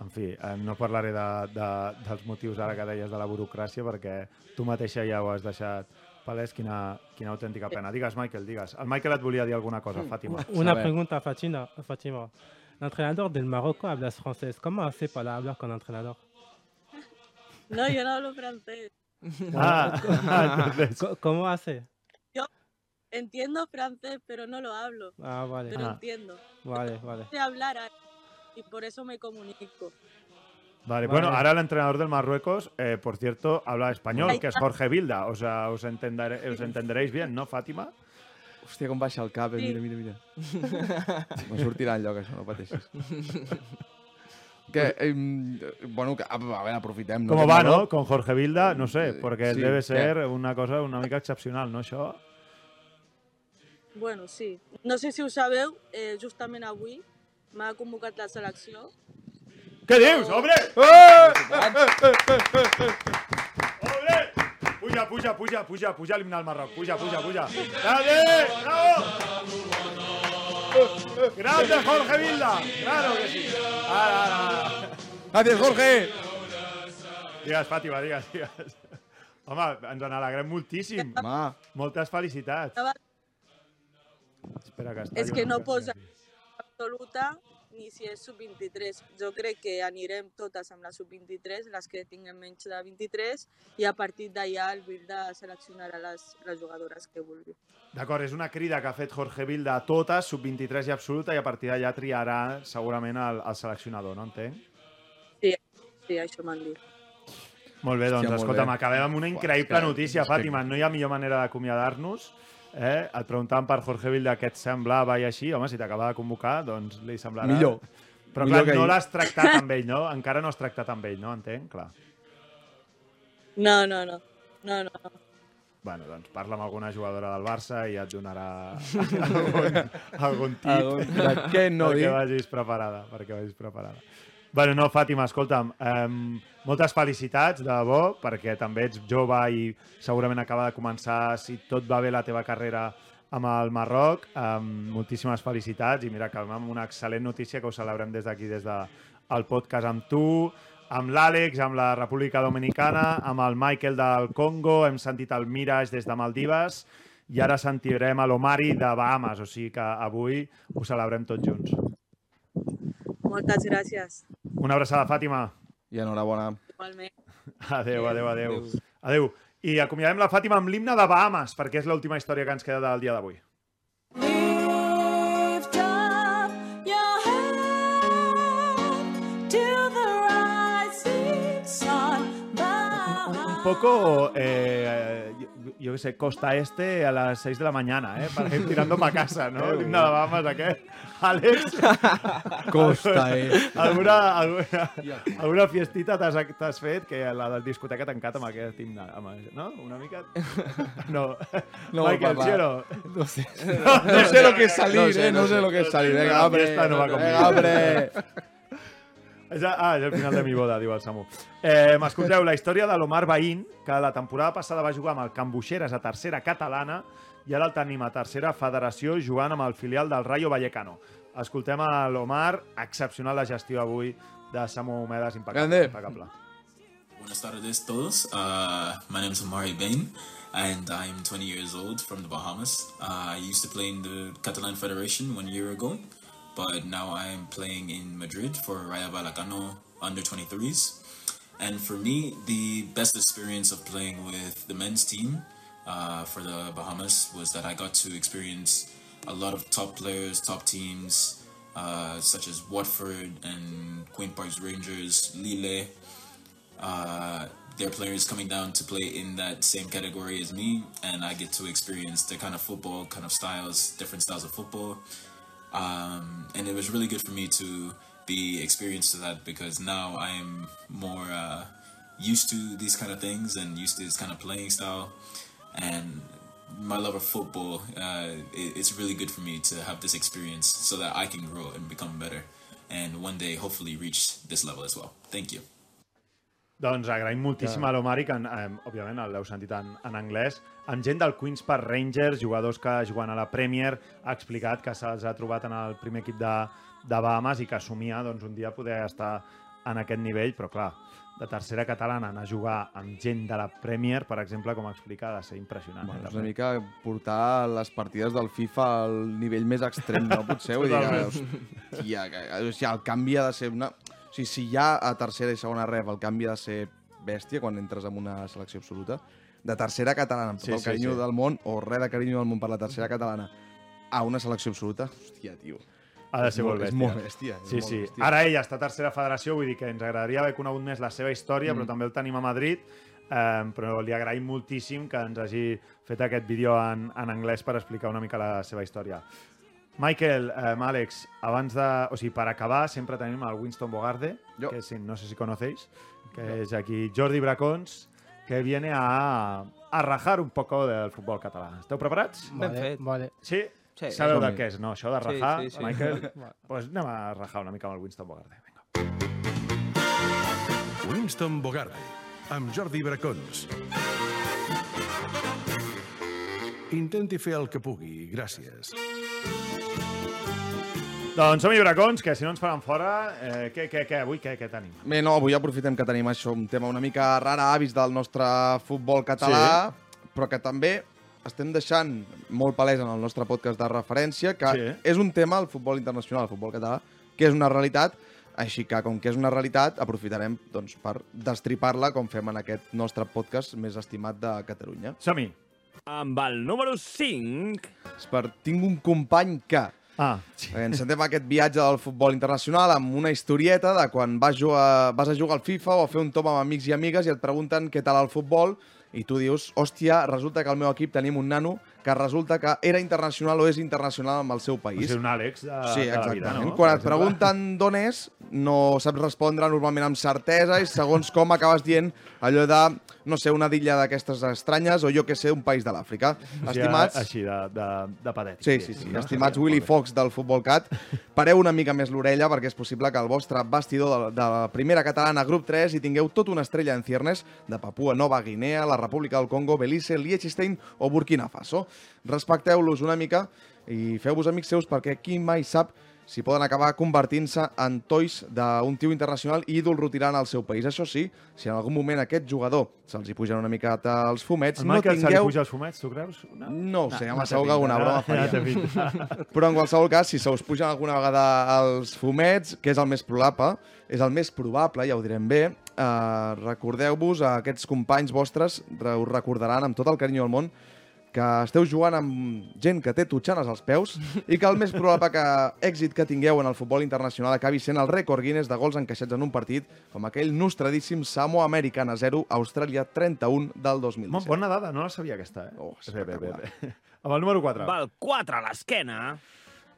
En fi, eh, no parlaré de, de, dels motius ara que deies de la burocràcia, perquè tu mateixa ja ho has deixat palès. Quina, quina autèntica pena. Digues, Michael, digues. El Michael et volia dir alguna cosa, Fàtima. Una pregunta, Fatima. Fatima. L'entrenador del Marocco hablas francés. ¿Cómo hace para hablar con el entrenador? No, yo no hablo francés. Ah, ¿Cómo hace? Entiendo francés, pero no lo hablo. Ah, vale. Pero Ah. entiendo. Vale, vale. Sé hablar y por eso me comunico. Vale, Vale. bueno, ahora el entrenador del Marruecos, eh, por cierto, habla español, que es Jorge Vilda. O sea, os, entendere- os entenderéis bien, ¿no, Fàtima? Hòstia, com baixa el cap, eh? Mira, mira, mira. Me sortirà enlloc, això, no pateixis. que, eh, bueno, que, a veure, aprofitem. ¿Cómo Aquest va, no? Con Jorge Vilda, no sé, porque Sí, debe què? ser una cosa una mica excepcional, no, això? Bueno, sí. No sé si ho sabeu, eh, justament avui m'ha convocat la selecció. Què dius, hombre? Eh! ¡Hombre! Puja, puja, puja, puja, puja l'himne al Marroc. Puja, puja, puja. ¡Grande! ¡Bravo! ¡Grande Jorge Vilda! ¡Claro que sí! Ara, ara, ara. Gràcies, Jorge! Digues, Fàtima, digues, digues. Home, ens n'alegrem moltíssim. Home, Moltes felicitats. Espera, que És que no posa absoluta ni si és sub-23. Jo crec que anirem totes amb la sub-23, les que tinguem menys de 23, i a partir d'allà el Vilda seleccionarà les, les jugadores que vulgui. D'acord, és una crida que ha fet Jorge Vilda a totes, sub-23 i absoluta, i a partir d'allà triarà segurament el, el seleccionador, no entenc? Sí, això m'han dit. Molt bé, doncs, Hòstia, molt escolta'm, bé. acabem amb una increïble que- notícia, que- Fàtima. No hi ha millor manera d'acomiadar-nos. Eh? Et preguntàvem per Jorge Vilda què et semblava i així. Home, si t'acaba de convocar, doncs li semblarà... millor. Però millor clar, no l'has tractat amb ell, no? Encara no has tractat amb ell, no? Entenc? Clar. No, no, no. No, no. no. Bueno, doncs parla amb alguna jugadora del Barça i et donarà algun, algun tip Algun- de què no perquè dir. vagis preparada, perquè vagis preparada. Bueno, no, Fàtima, escolta'm, um, moltes felicitats, de debò, perquè també ets jove i segurament acaba de començar, si tot va bé, la teva carrera amb el Marroc. Um, moltíssimes felicitats i mira, acabem amb una excel·lent notícia que ho celebrem des d'aquí, des del de, podcast amb tu, amb l'Àlex, amb la República Dominicana, amb el Michael del Congo, hem sentit el Mirage des de Maldives i ara sentirem a l'Omari de Bahamas, o sigui que avui ho celebrem tots junts. Moltes gràcies. Una abraçada, Fàtima. I enhorabona. Igualment. Adéu, adéu, adéu. Adéu. I acomiadem la Fàtima amb l'himne de Bahamas, perquè és l'última història que ens queda del dia d'avui. Poco, eh, yo, qué sé, costa este a las 6 de la mañana, ¿eh? Para ir tirando para casa, ¿no? L'himne de Bahamas, aquest. Àlex, Costa, eh? alguna, alguna, alguna fiestita t'has fet que la del discoteca tancat amb aquest himne, amb, no? Una mica? No. No, Michael, papá. ¿sí o no? No sé. No sé lo que es salir, No sé, eh? no No sé lo que es salir. Venga, hombre. fiesta no va conmigo. Venga, hombre. És, ah, és el final de mi boda, diu el Samu. Eh, M'escolteu, la història de l'Omar Bahín, que la temporada passada va jugar amb el Can Buixeres a tercera catalana i ara el tenim a tercera federació jugant amb el filial del Rayo Vallecano. Escoltem a l'Omar, excepcional la gestió avui de Samu Homedes, impecable. Impecable. Buenas tardes todos. Uh, my name is Amari Bain, and I'm 20 years old from the Bahamas. Uh, I used to play in the Catalan Federation one year ago, but now I'm playing in Madrid for Rayo Vallecano under 23s. And for me, the best experience of playing with the men's team uh, for the Bahamas was that I got to experience a lot of top players, top teams, uh, such as Watford and Queen Parks Rangers, Lille, uh, their players coming down to play in that same category as me, and I get to experience their kind of football, kind of styles, different styles of football. Um, and it was really good for me to be experienced to that because now I'm more uh, used to these kind of things and used to this kind of playing style. And my love of football, uh, it, it's really good for me to have this experience so that I can grow and become better, and one day hopefully reach this level as well. Thank you. Doncs agraïm moltíssim a l'Omari, que eh, òbviament l'heu sentit en, en anglès, amb gent del Queens Park Rangers, jugadors que juguen a la Premier, ha explicat que se'ls ha trobat en el primer equip de, de Bahamas i que assumia doncs, un dia poder estar en aquest nivell, però clar, de tercera catalana anar a jugar amb gent de la Premier, per exemple, com explica, ha de ser impressionant. Bueno, eh, és una mica portar les partides del FIFA al nivell més extrem, no? Potser, vull dir hòstia, que, o sigui, el canvi ha de ser una... O sigui, si ja a tercera i segona ref el canvi ha de ser bèstia quan entres en una selecció absoluta, de tercera catalana, amb tot Sí, el sí, carinyo sí. del món, o res de carinyo del món per la tercera catalana, a una selecció absoluta, hòstia, tio. Ha de ser molt molt- bèstia. és molt bèstia, és Sí, molt sí. bèstia. Ara ella està a tercera federació, vull dir que ens agradaria haver conegut més la seva història, Mm. però també el tenim a Madrid, eh, però li agraïm moltíssim que ens hagi fet aquest vídeo en, en anglès per explicar una mica la seva història. Michael, eh, Àlex, abans de... O sigui, per acabar, sempre tenim el Winston Bogarde, Jo. que sí, no sé si conocéis, que és aquí Jordi Bracons, que viene a, a rajar un poco del futbol català. Esteu preparats? Ben Vale, fet. vale. Sí? Sí. Sabeu de què és, no? Això de Sí, rajar, sí, sí. Michael? Vale. Doncs pues anem a rajar una mica amb el Winston Bogarde. Vinga. Winston Bogarde, amb Jordi Bracons. Intenti fer el que pugui, gràcies. Doncs som-hi, bracons, que si no ens faran fora... Eh, què, què, què, avui què, què tenim? Bé, no, avui aprofitem que tenim això, un tema una mica rara, avis del nostre futbol català, sí. però que també estem deixant molt palès en el nostre podcast de referència que Sí. és un tema, el futbol internacional, el futbol català, que és una realitat, així que, com que és una realitat, aprofitarem doncs, per destripar-la com fem en aquest nostre podcast més estimat de Catalunya. Som-hi. Amb el número 5... És per tinc un company que... Ah, sí. Sentem aquest viatge del futbol internacional amb una historieta de quan vas, jugar, vas a jugar al FIFA o a fer un tom amb amics i amigues i et pregunten què tal el futbol i tu dius, hòstia, resulta que al meu equip tenim un nano que resulta que era internacional o és internacional amb el seu O país. sigui, un Àlex de, Sí, de la vida, no? Quan et pregunten d'on és, no saps respondre normalment amb certesa i segons com acabes dient allò de, no sé, una d'illa d'aquestes estranyes o jo que sé, un país de l'Àfrica. O sigui, Estimats... Així, de, de, de patètic. Sí, sí, sí. Estimats Willy Fox del Futbol Cat, pareu una mica més l'orella perquè és possible que el vostre bastidor de, de la primera catalana grup 3 hi tingueu tota una estrella en ciernes de Papua Nova Guinea, la República del Congo, Belize, Liechtenstein o Burkina Faso. Respecteu-los una mica i feu-vos amics seus perquè qui mai sap si poden acabar convertint-se en tois d'un tio internacional i ídol rotirant al seu país. Això sí, si en algun moment aquest jugador se'ls hi pugen una mica els fumets, El no se tingueu... puja els fumets, tu creus? No, No ho sé, no segur que alguna no? broma faria. Però en qualsevol cas, si se us pugen alguna vegada els fumets, que és el més probable, és el més probable, ja ho direm bé, eh, recordeu-vos a aquests companys vostres, re- us recordaran amb tot el carinyo del món, que esteu jugant amb gent que té tutxanes als peus i que el més probable que èxit que tingueu en el futbol internacional acabi sent el rècord Guinness de gols encaixats en un partit, com aquell nostradíssim Samoa Americana 0, Austràlia 31 del 2017. Mo- Bona dada, no la sabia aquesta, eh? Oh, bé, bé, bé, bé. Amb el número 4. Val 4 a l'esquena.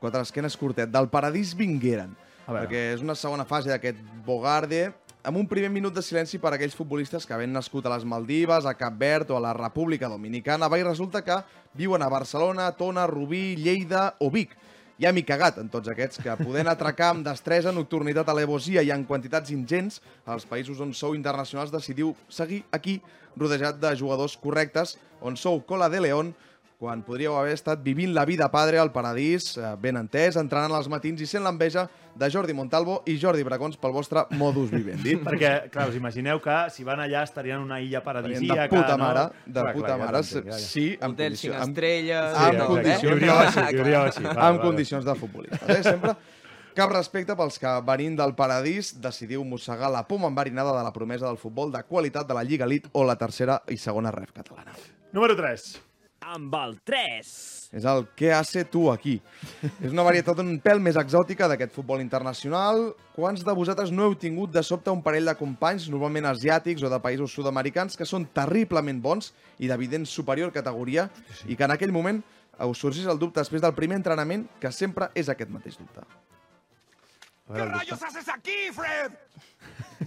Quatre esquenes curtet. Del paradís vingueren. A veure. Perquè és una segona fase d'aquest Bogarde amb un primer minut de silenci per a aquells futbolistes que havent nascut a les Maldives, a Cap Verd o a la República Dominicana, va i resulta que viuen a Barcelona, Tona, Rubí, Lleida o Vic. Ja m'hi cagat en tots aquests, que podent atracar amb destresa, nocturnitat, alevosia i en quantitats ingents, als països on sou internacionals decidiu seguir aquí, rodejat de jugadors correctes, on sou cola de león, quan podríeu haver estat vivint la vida padre al paradís, eh, ben entès, entrenant als matins i sent l'enveja de Jordi Montalvo i Jordi Bracons pel vostre modus vivendi. Perquè, clar, us imagineu que si van allà estarien en una illa paradisíaca, de puta no? mare, de Clar, puta clar, ja mare, t'entenc, ja, ja. sí, amb Hotel cinc amb- estrelles... amb tot, condicions. eh? Així, així. Amb condicions de futbolistes. Eh? Sempre cap respecte pels que, venint del paradís, decidiu mossegar la poma enverinada de la promesa del futbol de qualitat de la Lliga Elite o la tercera i segona ref catalana. Número 3. Amb el 3. És el que hace tu aquí. És una varietat un pèl més exòtica d'aquest futbol internacional. Quants de vosaltres no heu tingut de sobte un parell de companys, normalment asiàtics o de països sud-americans, que són terriblement bons i d'evident superior categoria i que en aquell moment us sorgís el dubte després del primer entrenament, que sempre és aquest mateix dubte. El dubte. haces aquí, Fred?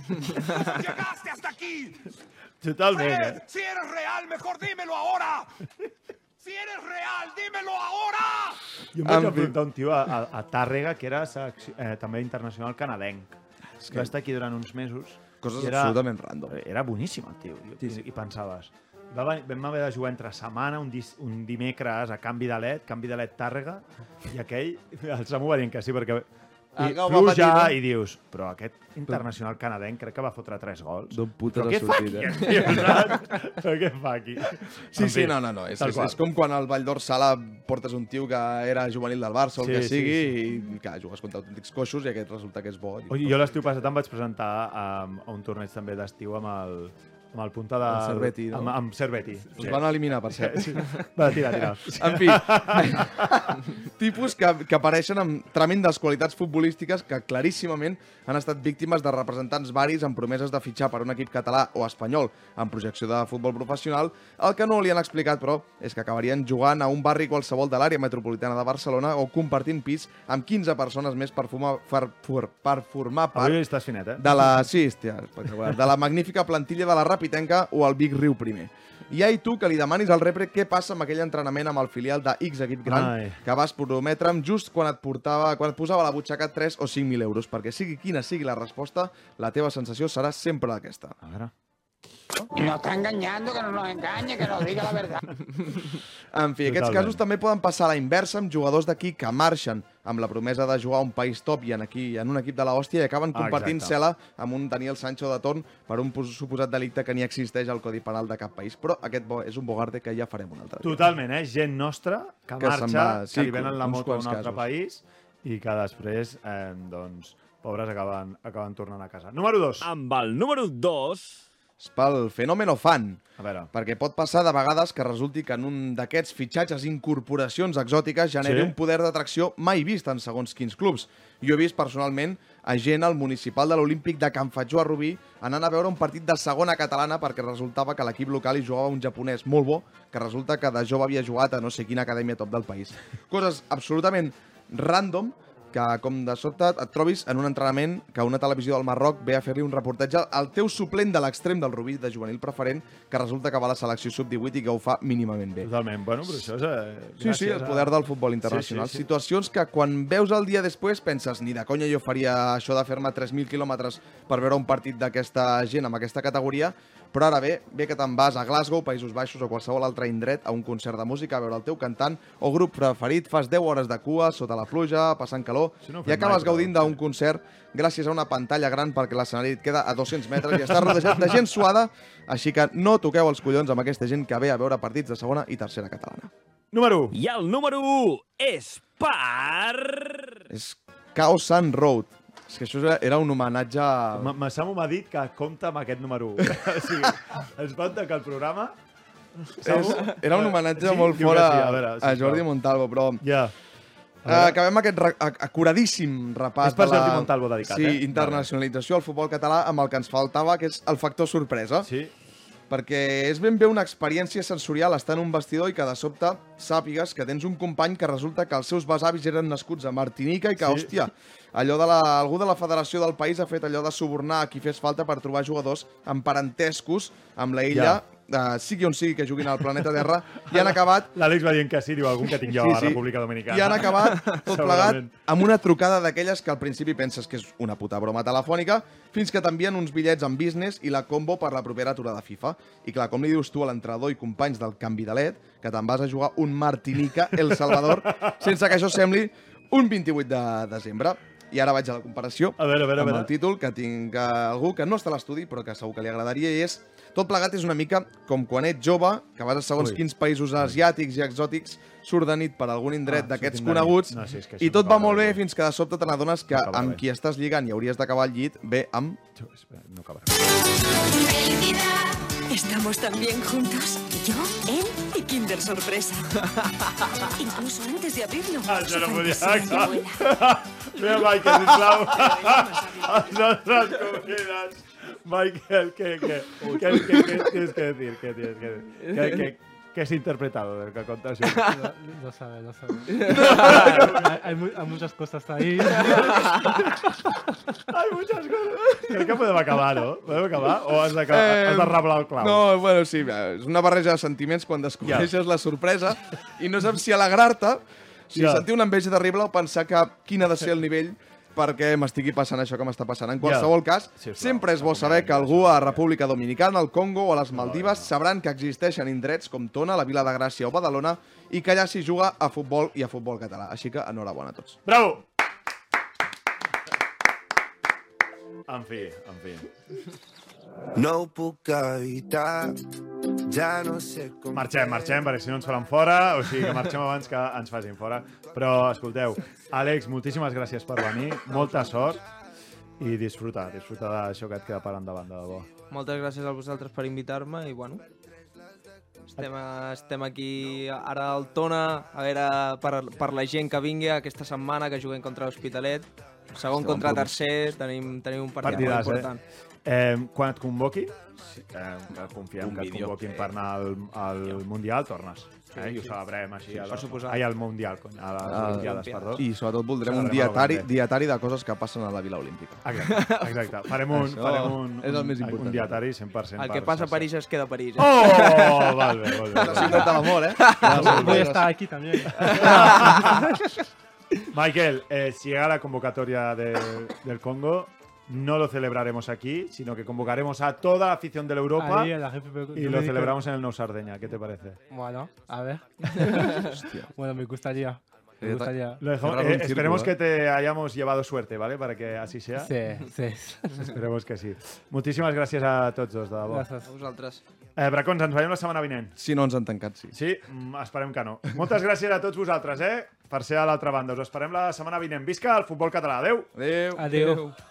¿Cómo llegaste hasta aquí? Totalment, eh? si eres real, mejor dímelo ahora. Si Jo em vaig En fi. enfrontar un tio a, a, a Tàrrega, que era eh, també internacional canadenc. que- Va estar aquí durant uns mesos. Coses era, absolutament random. Era boníssim, el tio. I, Sí, sí. I pensaves... Va venir, vam haver de jugar entre setmana, un, dis, un dimecres a canvi de led, canvi de led Tàrrega, i aquell, el Samu va dient que sí, perquè i que ho va pluja, patir, i dius, però aquest internacional canadenc crec que va fotre tres gols. D'on putes Però ha què fa aquí? Però què fa aquí? Sí, En sí, no, no, no. És, és, és com quan al Vall d'Orsala portes un tio que era juvenil del Barça o el Sí, que sí, sigui sí. i, clar, jugues contra autèntics coixos i aquest resulta que és bo. Oi, jo l'estiu passat em vaig presentar a, a un torneig també d'estiu amb el, amb el punta de... El Cerveti, no? Amb, amb Cerveti. Us van eliminar, per cert. Sí. Va, tira, tira. En fi, tipus que, que apareixen amb tremendes qualitats futbolístiques que claríssimament han estat víctimes de representants varis amb promeses de fitxar per un equip català o espanyol en projecció de futbol professional. El que no li han explicat, però, és que acabarien jugant a un barri qualsevol de l'àrea metropolitana de Barcelona o compartint pis amb 15 persones més per, fumar, per, per, per formar part Avui estàs finet, eh? de la, sí, hòstia, de la magnífica plantilla de la Rapitenca o el Vic Riu primer. I ai tu que li demanis al repre què passa amb aquell entrenament amb el filial de X equip gran Ai. que vas prometre'm just quan et, portava, quan et posava a la butxaca 3 o 5.000 euros, perquè sigui quina sigui la resposta, la teva sensació serà sempre aquesta. A veure. Nos está engañando, que no nos engañe, que nos diga la verdad. En fi, aquests Totalment. casos també poden passar a la inversa amb jugadors d'aquí que marxen amb la promesa de jugar a un país top i en, aquí, en un equip de la hòstia i acaben Ah, compartint exacte. cel·la amb un Daniel Sancho de torn per un pos- suposat delicte que ni existeix al Codi Penal de cap país. Però aquest bo és un bogarde que ja farem un altre dia. Totalment, eh? Gent nostra que, Que marxa, va, sí, que li venen la moto a un altre casos. país i que després, eh, doncs, pobres acaben, acaben tornant a casa. Número 2. Amb el número 2... És pel fenòmeno fan. A veure. Perquè pot passar de vegades que resulti que en un d'aquests fitxatges, incorporacions exòtiques, generi Sí. un poder d'atracció mai vist en segons quins clubs. Jo he vist personalment a gent al municipal de l'Olímpic de Can Fatjó a Rubí anant a veure un partit de segona catalana perquè resultava que l'equip local hi jugava un japonès molt bo, que resulta que de jove havia jugat a no sé quina acadèmia top del país. Coses absolutament random que com de sobte et trobis en un entrenament que una televisió del Marroc ve a fer-li un reportatge al teu suplent de l'extrem del Rubí de juvenil preferent que resulta que va a la selecció sub-18 i que ho fa mínimament bé. Totalment. Bueno, però això és... Eh, Sí, sí, el poder del futbol internacional. Sí, sí, sí. Situacions que quan veus el dia després penses ni de conya jo faria això de fer-me 3.000 quilòmetres per veure un partit d'aquesta gent amb aquesta categoria, però ara bé, bé que te'n vas a Glasgow, Països Baixos o qualsevol altre indret a un concert de música a veure el teu cantant o grup preferit, fas 10 hores de cua sota la pluja, passant calor, Això no i acabes mai, gaudint d'un concert gràcies a una pantalla gran perquè l'escenari et queda a 200 metres i estàs rodejat de gent suada, així que no toqueu els collons amb aquesta gent que ve a veure partits de segona i tercera catalana. Número 1. I el número 1 és per... És Chaos Sun Road. És que això era- un homenatge... a- m'ha dit que compta amb aquest número 1. o sigui, ens pot que el programa... És, era un homenatge Sí? molt fora sí, a, a veure, a sisplau. Jordi Montalvo, però... Ja. Eh, acabem aquest re- ac- acuradíssim repàs És per de la Jordi Montalvo dedicat, sí, eh? internacionalització al futbol català amb el que ens faltava, que és el factor sorpresa. Sí. Perquè és ben bé una experiència sensorial estar en un vestidor i que de sobte sàpigues que tens un company que resulta que els seus besavis eren nascuts a Martinica i que, Sí. hòstia, allò de la, algú de la federació del país ha fet allò de subornar a qui fes falta per trobar jugadors amb parentescos amb la illa, eh, sigui on sigui que juguin al planeta Terra, i han acabat L'Àlex va dient que sí, diu algun que tinc jo a la República Dominicana. i han acabat tot plegat amb una trucada d'aquelles que al principi penses que és una puta broma telefònica, fins que t'envien uns bitllets en business i la combo per la propera aturada FIFA. I clar, com li dius tu a l'entrenador i companys del canvi de led, que te'n vas a jugar un Martinica, El Salvador, sense que això sembli un 28 de desembre. I ara vaig a la comparació A veure, a veure, a amb veure. el títol, que tinc eh, algú que no està a l'estudi, però que segur que li agradaria, i és tot plegat és una mica com quan ets jove, que vas a segons Ui. quins països asiàtics i exòtics, surt de nit per algun indret Ah, d'aquests coneguts, No, sí, és que i tot va molt bé. bé fins que de sobte te n'adones que No amb bé. qui estàs lligant i hauries d'acabar al llit, ve amb... Espera, no acabarà. Estamos también juntos. Yo, él y Kinder Sorpresa. Incluso antes de abrirlo. Ah, això no su podia fantasía acabar. vuela. Mira, Michael, sisplau. Els nostres convidats. Michael, què, què, què, què, què tienes que decir? ¿Qué tienes que decir? ¿Qué, qué, ¿Qué has interpretado de lo que contas? No, no sabe, no sabe. hay, hay mu- hay muchas cosas ahí. Hay muchas cosas. Crec que podem acabar, no? Podem acabar? O has de, eh, has de reblar el clau? No, bueno, sí, és una barreja de sentiments quan descobreixes la sorpresa i no saps si alegrar-te, si Ja. sentir una enveja terrible o pensar que quin ha de ser el nivell perquè m'estigui passant això que m'està passant. En qualsevol cas, sempre és bo saber que algú a República Dominicana, al Congo o a les Maldives sabran que existeixen indrets com Tona, la Vila de Gràcia o Badalona i que allà s'hi juga a futbol i a futbol català. Així que enhorabona a tots. Bravo! En fi, en fi. No ho puc evitar, ja no sé com... Marxem, marxem, perquè si no ens faran fora, o sigui que marxem abans que ens facin fora. Però, escolteu, Àlex, moltíssimes gràcies per venir, molta sort i disfruta, disfruta d'això que et queda per endavant, de debò. Moltes gràcies a vosaltres per invitar-me i bueno, estem, a, estem aquí ara al Tona, a veure per, per la gent que vingui aquesta setmana que juguem contra l'Hospitalet. Segon Segon contra tercer, tenim, tenim un partit Partidàs, molt important. eh? Eh? Quan et convoqui, sí, eh, que confiem Un que et vídeo. convoquin per anar al, al Mundial, tornes. Eh? I ho celebrem així. Sí, a per suposat. Ai, al Mundial, cony, a les Ah, Olimpiades, perdó. I sobretot voldrem un Celebrem dietari, dietari de coses que passen a la Vila Olímpica. Exacte, exacte. Farem un, Això farem un, és el més un, important. un dietari 100%. El que per passa a. París es queda a París. Eh? Oh, val bé, val bé. La ciutat de l'amor, eh? Voy a estar aquí también. Michael, eh, si llega la convocatoria de- del Congo, no lo celebraremos aquí, sino que convocaremos a toda la afición de la Europa Ahí, la República y lo celebramos en el Nou Sardeña. ¿Qué te parece? Bueno, a ver. bueno, me gustaría. Me Eh, gustaría. Lo dejamos- eh, esperemos que te hayamos llevado suerte, ¿vale? Para que así sea. Sí, sí. Esperemos que sí. Moltíssimes gràcies a tots dos, de debò. Gràcies. A vosaltres. Eh, Bracons, ens veiem la setmana vinent. Si no ens han tancat, sí. Sí? Mm, esperem que no. Moltes gràcies a tots vosaltres, eh? Per ser a l'altra banda. Us esperem la setmana vinent. Visca el futbol català. Adéu! Adéu! Adéu. Llença